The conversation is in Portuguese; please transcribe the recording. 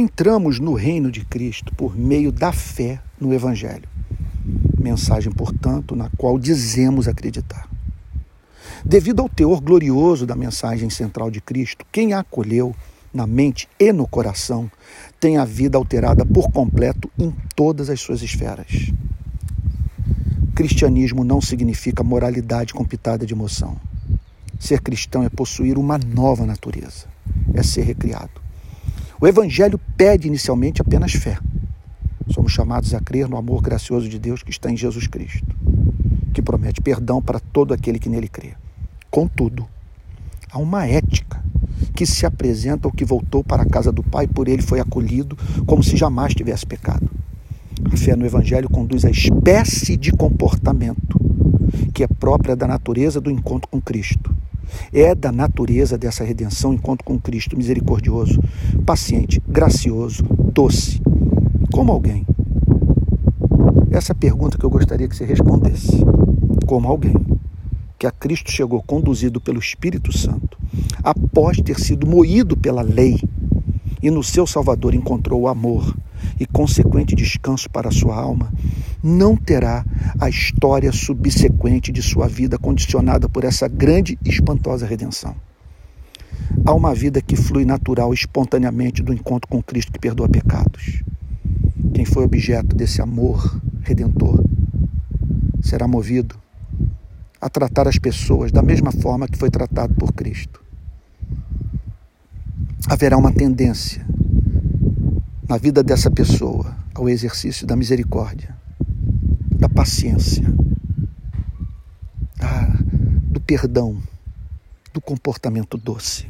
Entramos no reino de Cristo por meio da fé no Evangelho. Mensagem, portanto, na qual dizemos acreditar. Devido ao teor glorioso da mensagem central de Cristo, quem a acolheu na mente e no coração tem a vida alterada por completo em todas as suas esferas. Cristianismo não significa moralidade com pitada de emoção. Ser cristão é possuir uma nova natureza, é ser recriado. O Evangelho pede inicialmente apenas fé. Somos chamados a crer no amor gracioso de Deus que está em Jesus Cristo, que promete perdão para todo aquele que nele crê. Contudo, há uma ética que se apresenta ao que voltou para a casa do Pai, por ele foi acolhido como se jamais tivesse pecado. A fé no Evangelho conduz à espécie de comportamento que é própria da natureza do encontro com Cristo. É da natureza dessa redenção encontro com Cristo misericordioso, paciente, gracioso, doce. Como alguém? Essa é pergunta que eu gostaria que você respondesse. Como alguém que a Cristo chegou conduzido pelo Espírito Santo, após ter sido moído pela lei, e no seu Salvador encontrou o amor, e consequente descanso para a sua alma, não terá a história subsequente de sua vida condicionada por essa grande e espantosa redenção. Há uma vida que flui natural, espontaneamente do encontro com Cristo que perdoa pecados. Quem foi objeto desse amor redentor será movido a tratar as pessoas da mesma forma que foi tratado por Cristo. Haverá uma tendência na vida dessa pessoa ao exercício da misericórdia, da paciência, da, do perdão, do comportamento doce.